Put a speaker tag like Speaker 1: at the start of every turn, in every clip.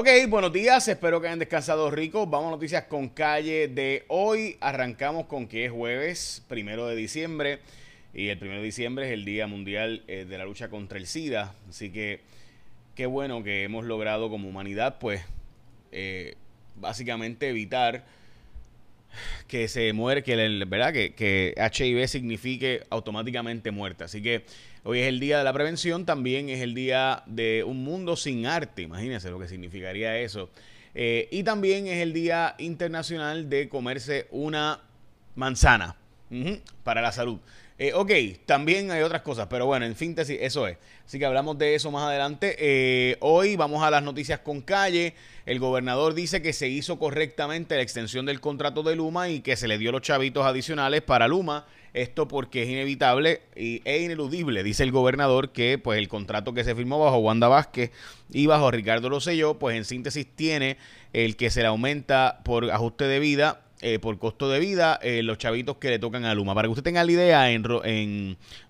Speaker 1: Ok, buenos días, espero que hayan descansado ricos. Vamos a noticias con calle de hoy. Arrancamos con que es jueves, primero de diciembre. Y el primero de diciembre es el Día Mundial eh, de la Lucha contra el SIDA. Así que qué bueno que hemos logrado como humanidad, pues, eh, básicamente evitar que se muere, que, el, ¿verdad? Que, que HIV signifique automáticamente muerte. Así que hoy es el día de la prevención, también es el día de un mundo sin arte, imagínense lo que significaría eso. Eh, y también es el día internacional de comerse una manzana para la salud. Eh, ok, también hay otras cosas, pero bueno, en síntesis, eso es. Así que hablamos de eso más adelante. Eh, hoy vamos a las noticias con calle. El gobernador dice que se hizo correctamente la extensión del contrato de Luma y que se le dio los chavitos adicionales para Luma. Esto porque es inevitable e ineludible, dice el gobernador, que pues el contrato que se firmó bajo Wanda Vázquez y bajo Ricardo Rosselló, pues en síntesis tiene el que se le aumenta por ajuste de vida eh, por costo de vida eh, los chavitos que le tocan a Luma. Para que usted tenga la idea, en,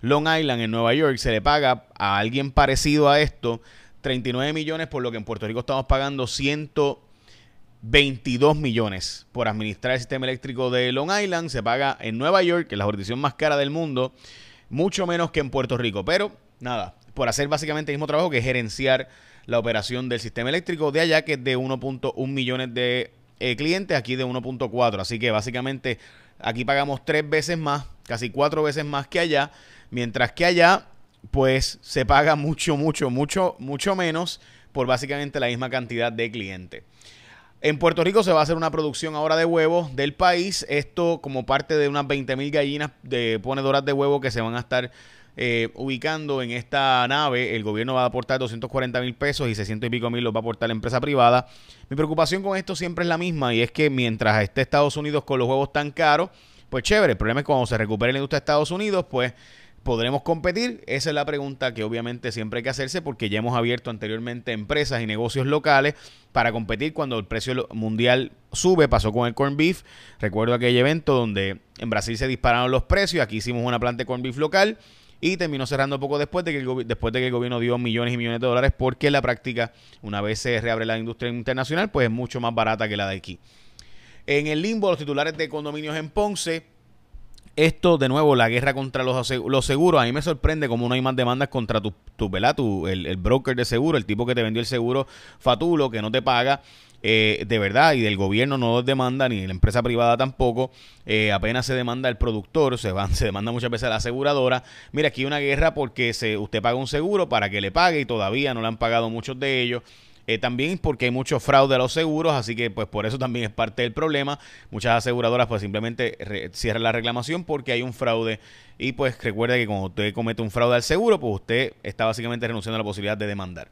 Speaker 1: Long Island, en Nueva York, se le paga a alguien parecido a esto 39 millones, por lo que en Puerto Rico estamos pagando 122 millones por administrar el sistema eléctrico de Long Island. Se paga en Nueva York, que es la jurisdicción más cara del mundo, mucho menos que en Puerto Rico. Pero nada, por hacer básicamente el mismo trabajo que gerenciar la operación del sistema eléctrico de allá, que es de 1.1 millones de eh, clientes, aquí de 1.4. Así que básicamente aquí pagamos tres veces más, casi cuatro veces más que allá, mientras que allá pues se paga mucho, mucho, mucho, mucho menos por básicamente la misma cantidad de clientes. En Puerto Rico se va a hacer una producción ahora de huevos del país. Esto como parte de unas 20 mil gallinas de ponedoras de huevo que se van a estar eh, ubicando en esta nave. El gobierno va a aportar 240 mil pesos y 600 y pico mil los va a aportar la empresa privada. Mi preocupación con esto siempre es la misma y es que mientras esté Estados Unidos con los huevos tan caros, pues chévere. El problema es que cuando se recupere la industria de Estados Unidos, pues ¿Podremos competir? Esa es la pregunta que obviamente siempre hay que hacerse porque ya hemos abierto anteriormente empresas y negocios locales para competir cuando el precio mundial sube. Pasó con el corn beef. Recuerdo aquel evento donde en Brasil se dispararon los precios. Aquí hicimos una planta de corn beef local y terminó cerrando poco después de que el, después de que el gobierno dio millones y millones de dólares porque la práctica, una vez se reabre la industria internacional, pues es mucho más barata que la de aquí. En el limbo, los titulares de condominios en Ponce. Esto, de nuevo, la guerra contra los, los seguros. A mí me sorprende cómo no hay más demandas contra tu, tu, tu el, el broker de seguro, el tipo que te vendió el seguro fatulo, que no te paga. Eh, de verdad y del gobierno no demanda ni la empresa privada tampoco. Eh, apenas se demanda el productor se, van, se demanda muchas veces a la aseguradora. Mira aquí hay una guerra porque se, usted paga un seguro para que le pague y todavía no le han pagado muchos de ellos. Eh, también porque hay mucho fraude a los seguros, así que pues por eso también es parte del problema. Muchas aseguradoras pues simplemente cierran la reclamación porque hay un fraude. Y pues recuerda que cuando usted comete un fraude al seguro, pues usted está básicamente renunciando a la posibilidad de demandar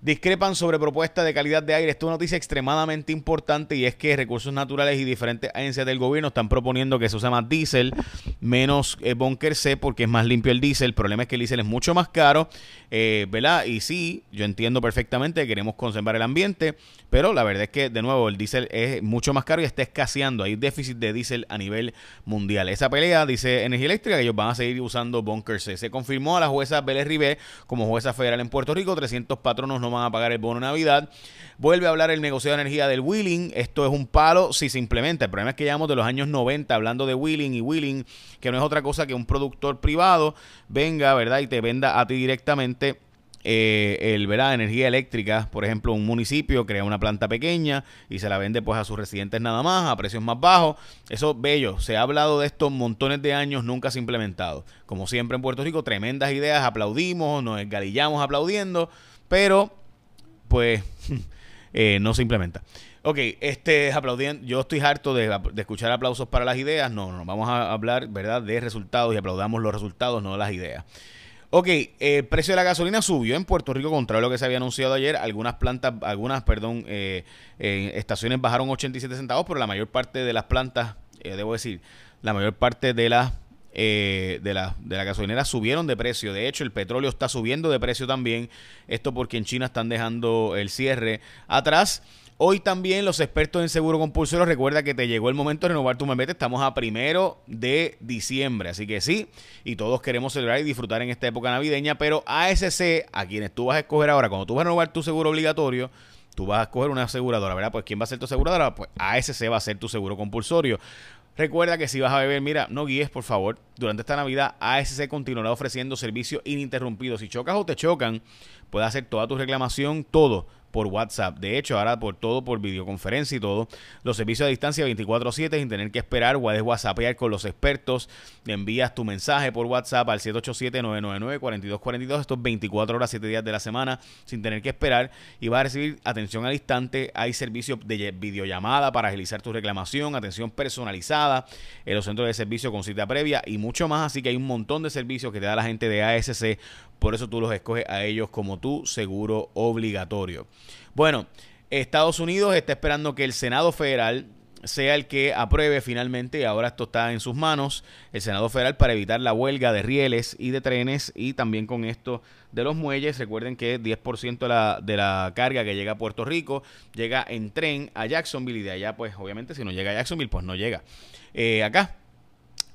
Speaker 1: discrepan sobre propuesta de calidad de aire. Esto es una noticia extremadamente importante y es que recursos naturales y diferentes agencias del gobierno están proponiendo que se use más diésel, menos eh, bunker C porque es más limpio el diésel. El problema es que el diésel es mucho más caro, eh, ¿verdad? Y sí, yo entiendo perfectamente que queremos conservar el ambiente, pero la verdad es que, de nuevo, el diésel es mucho más caro y está escaseando. Hay déficit de diésel a nivel mundial. Esa pelea, dice Energía Eléctrica, ellos van a seguir usando bunker C. Se confirmó a la jueza Vélez Rivé como jueza federal en Puerto Rico. 300 patronos no van a pagar el bono Navidad. Vuelve a hablar el negocio de energía del wheeling. Esto es un palo si se implementa. El problema es que llevamos de los años 90 hablando de wheeling y wheeling, que no es otra cosa que un productor privado venga, ¿verdad? Y te venda a ti directamente eh, el ¿verdad? energía eléctrica, por ejemplo, un municipio crea una planta pequeña y se la vende pues a sus residentes nada más a precios más bajos. Eso bello, se ha hablado de esto montones de años, nunca se ha implementado. Como siempre en Puerto Rico, tremendas ideas, aplaudimos, nos engalillamos aplaudiendo, pero pues eh, no se implementa. Ok, este aplaudiendo, yo estoy harto de, escuchar aplausos para las ideas. No, no, vamos a hablar, ¿verdad?, de resultados y aplaudamos los resultados, no las ideas. Ok, el precio de la gasolina subió en Puerto Rico, contrario a lo que se había anunciado ayer. Algunas plantas, algunas, perdón, eh, eh, estaciones bajaron 87 centavos, pero la mayor parte de las plantas, debo decir, la mayor parte de las eh, de, la, de la gasolinera subieron de precio. De hecho, el petróleo está subiendo de precio también. Esto porque en China están dejando el cierre atrás. Hoy también los expertos en seguro compulsorio recuerda que te llegó el momento de renovar tu membete. Estamos a primero de diciembre, así que sí, y todos queremos celebrar y disfrutar en esta época navideña, pero ASC, a quienes tú vas a escoger ahora, cuando tú vas a renovar tu seguro obligatorio, tú vas a escoger una aseguradora, ¿verdad? Pues ¿quién va a ser tu aseguradora? Pues ASC va a ser tu seguro compulsorio. Recuerda que si vas a beber, mira, no guíes, por favor. Durante esta Navidad, ASC continuará ofreciendo servicio ininterrumpido. Si chocas o te chocan, puedes hacer toda tu reclamación, todo por WhatsApp. De hecho, ahora por todo por videoconferencia y todo. Los servicios a distancia 24/7 sin tener que esperar. Puedes WhatsAppear con los expertos. Envías tu mensaje por WhatsApp al 787-999-4242. Estos 24 horas, 7 días de la semana sin tener que esperar. Y vas a recibir atención al instante. Hay servicios de videollamada para agilizar tu reclamación. Atención personalizada. En los centros de servicio con cita previa y mucho más. Así que hay un montón de servicios que te da la gente de ASC por eso tú los escoges a ellos como tu seguro obligatorio. Bueno, Estados Unidos está esperando que el Senado Federal sea el que apruebe finalmente, y ahora esto está en sus manos, el Senado Federal para evitar la huelga de rieles y de trenes y también con esto de los muelles. Recuerden que 10% de la, de la carga que llega a Puerto Rico llega en tren a Jacksonville y de allá pues obviamente si no llega a Jacksonville pues no llega eh, acá.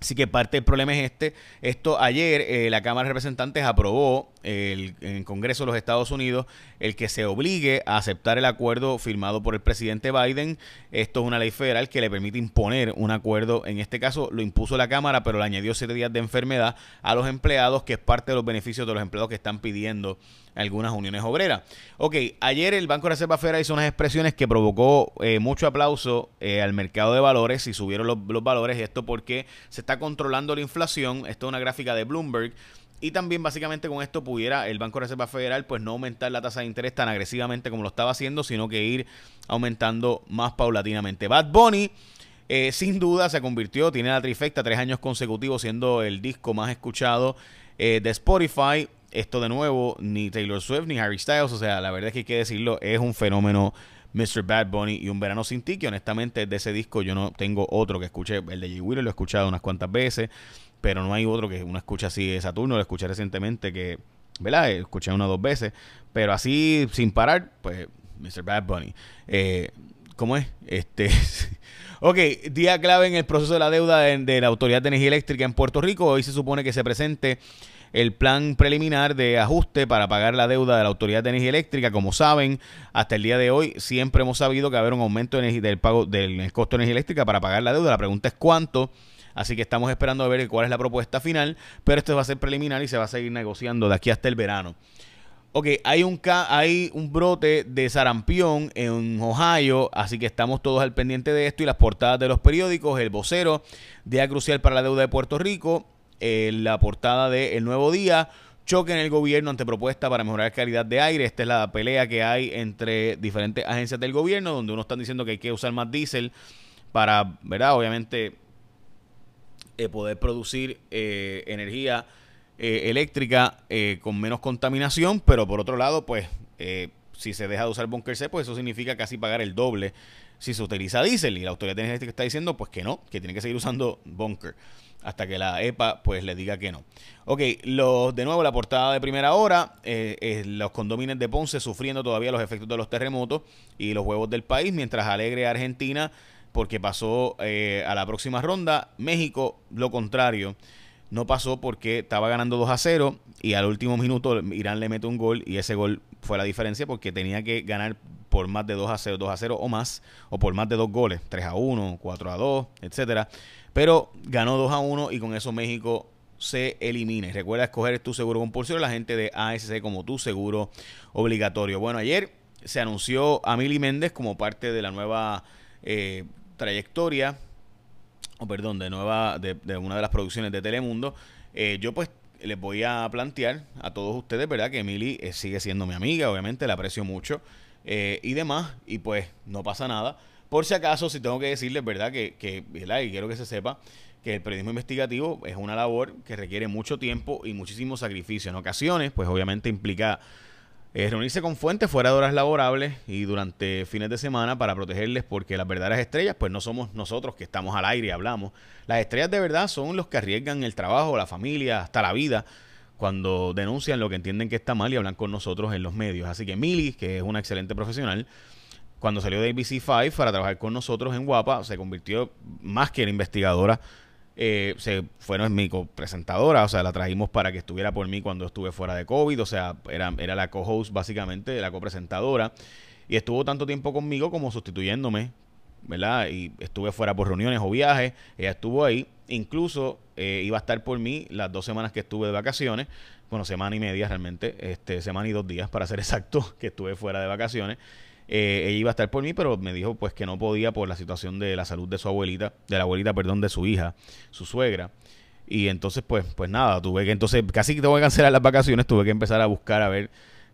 Speaker 1: Así que parte del problema es este. Esto ayer eh, la Cámara de Representantes aprobó el, en el Congreso de los Estados Unidos el que se obligue a aceptar el acuerdo firmado por el presidente Biden. Esto es una ley federal que le permite imponer un acuerdo. En este caso lo impuso la Cámara, pero le añadió siete días de enfermedad a los empleados, que es parte de los beneficios de los empleados que están pidiendo algunas uniones obreras. Ok, ayer el Banco de Reserva Federal hizo unas expresiones que provocó eh, mucho aplauso eh, al mercado de valores y subieron los, los valores. Esto porque se está controlando la inflación. Esto es una gráfica de Bloomberg. Y también básicamente con esto pudiera el Banco de Reserva Federal pues no aumentar la tasa de interés tan agresivamente como lo estaba haciendo, sino que ir aumentando más paulatinamente. Bad Bunny eh, sin duda se convirtió, tiene la trifecta tres años consecutivos siendo el disco más escuchado de Spotify esto de nuevo, ni Taylor Swift ni Harry Styles, o sea, la verdad es que hay que decirlo, es un fenómeno Mr. Bad Bunny y Un Verano Sin Ti, que honestamente de ese disco yo no tengo otro que escuche, el de Jay Wheeler lo he escuchado unas cuantas veces, pero no hay otro que uno escucha así de Saturno, lo escuché recientemente que, ¿verdad? Escuché una o dos veces, pero así sin parar, pues Mr. Bad Bunny. Eh, ¿Cómo es? Este... ok, día clave en el proceso de la deuda de la Autoridad de Energía Eléctrica en Puerto Rico. Hoy se supone que se presente el plan preliminar de ajuste para pagar la deuda de la Autoridad de Energía Eléctrica. Como saben, hasta el día de hoy siempre hemos sabido que va a haber un aumento del pago del costo de energía eléctrica para pagar la deuda. La pregunta es cuánto. Así que estamos esperando a ver cuál es la propuesta final, pero esto va a ser preliminar y se va a seguir negociando de aquí hasta el verano. Ok, hay un, hay un brote de sarampión en Ohio, así que estamos todos al pendiente de esto y las portadas de los periódicos, el vocero, día crucial para la deuda de Puerto Rico, en la portada de El Nuevo Día. Choque en el gobierno ante propuesta para mejorar calidad de aire. Esta es la pelea que hay entre diferentes agencias del gobierno, donde uno están diciendo que hay que usar más diésel para, ¿verdad? Obviamente, eh, poder producir eh, energía eh, eléctrica con menos contaminación, pero por otro lado, pues, si se deja de usar bunker C, pues eso significa casi pagar el doble si se utiliza diésel. Y la autoridad energética está diciendo, pues que no, que tiene que seguir usando bunker hasta que la EPA pues le diga que no. Ok, los, de nuevo la portada de primera hora, eh, los condominios de Ponce sufriendo todavía los efectos de los terremotos y los huevos del país, mientras alegre Argentina porque pasó eh, a la próxima ronda, México lo contrario. No pasó porque estaba ganando 2 a 0 y al último minuto Irán le mete un gol y ese gol fue la diferencia porque tenía que ganar por más de 2 a 0, 2 a 0 o más, o por más de dos goles, 3 a 1, 4 a 2, etcétera. Pero ganó 2 a 1 y con eso México se elimina. Y recuerda escoger tu seguro compulsorio, la gente de ASC como tu seguro obligatorio. Bueno, ayer se anunció a Mili Méndez como parte de la nueva eh, trayectoria, o perdón, de nueva, de, una de las producciones de Telemundo. Eh, yo pues les voy a plantear a todos ustedes, ¿verdad? Que Emily eh, sigue siendo mi amiga, obviamente, la aprecio mucho y demás, y pues no pasa nada. Por si acaso, si tengo que decirles, ¿verdad? Que, que y quiero que se sepa que el periodismo investigativo es una labor que requiere mucho tiempo y muchísimo sacrificio. En ocasiones, pues obviamente implica eh, reunirse con fuentes fuera de horas laborables y durante fines de semana para protegerles porque las verdaderas estrellas pues no somos nosotros que estamos al aire y hablamos. Las estrellas de verdad son los que arriesgan el trabajo, la familia, hasta la vida cuando denuncian lo que entienden que está mal y hablan con nosotros en los medios. Así que Mili, que es una excelente profesional, cuando salió de ABC5 para trabajar con nosotros en Guapa, se convirtió más que en investigadora. Eh, se fue no es mi presentadora, o sea, la trajimos para que estuviera por mí cuando estuve fuera de COVID, o sea, era, era la co-host básicamente, la copresentadora. y estuvo tanto tiempo conmigo como sustituyéndome, ¿verdad? Y estuve fuera por reuniones o viajes, ella estuvo ahí, incluso eh, iba a estar por mí las dos semanas que estuve de vacaciones, bueno, semana y media realmente, este, semana y dos días para ser exacto, que estuve fuera de vacaciones. Eh, ella iba a estar por mí, pero me dijo pues que no podía por la situación de la salud de su abuelita, de la abuelita, perdón, de su hija, su suegra. Y entonces, pues, pues nada, tuve que entonces, casi que tengo que cancelar las vacaciones, tuve que empezar a buscar a ver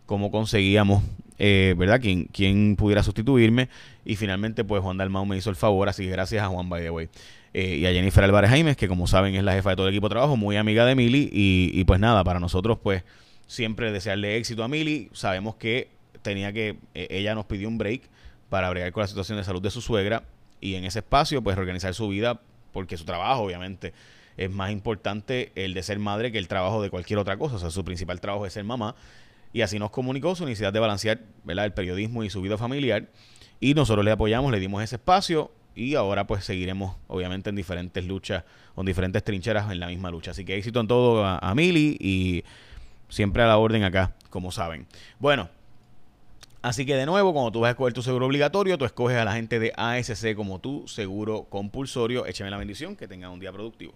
Speaker 1: cómo conseguíamos, eh, ¿verdad? ¿Quién, quién pudiera sustituirme. Y finalmente, pues Juan Dalmau me hizo el favor, así que gracias a Juan by the way. Eh, y a Jennifer Álvarez Jaimes, que como saben es la jefa de todo el equipo de trabajo, muy amiga de Mili. Y, y pues nada, para nosotros, pues siempre desearle éxito a Mili. Sabemos que tenía que, eh, ella nos pidió un break para bregar con la situación de salud de su suegra. Y en ese espacio, pues reorganizar su vida, porque su trabajo, obviamente, es más importante el de ser madre que el trabajo de cualquier otra cosa. O sea, su principal trabajo es ser mamá y así nos comunicó su necesidad de balancear ¿verdad? el periodismo y su vida familiar. Y nosotros le apoyamos, le dimos ese espacio y ahora pues seguiremos obviamente en diferentes luchas, con diferentes trincheras en la misma lucha. Así que éxito en todo a, a Mili y siempre a la orden acá, como saben. Bueno, Así que de nuevo, cuando tú vas a escoger tu seguro obligatorio, tú escoges a la gente de ASC como tu seguro compulsorio. Écheme la bendición, que tengan un día productivo.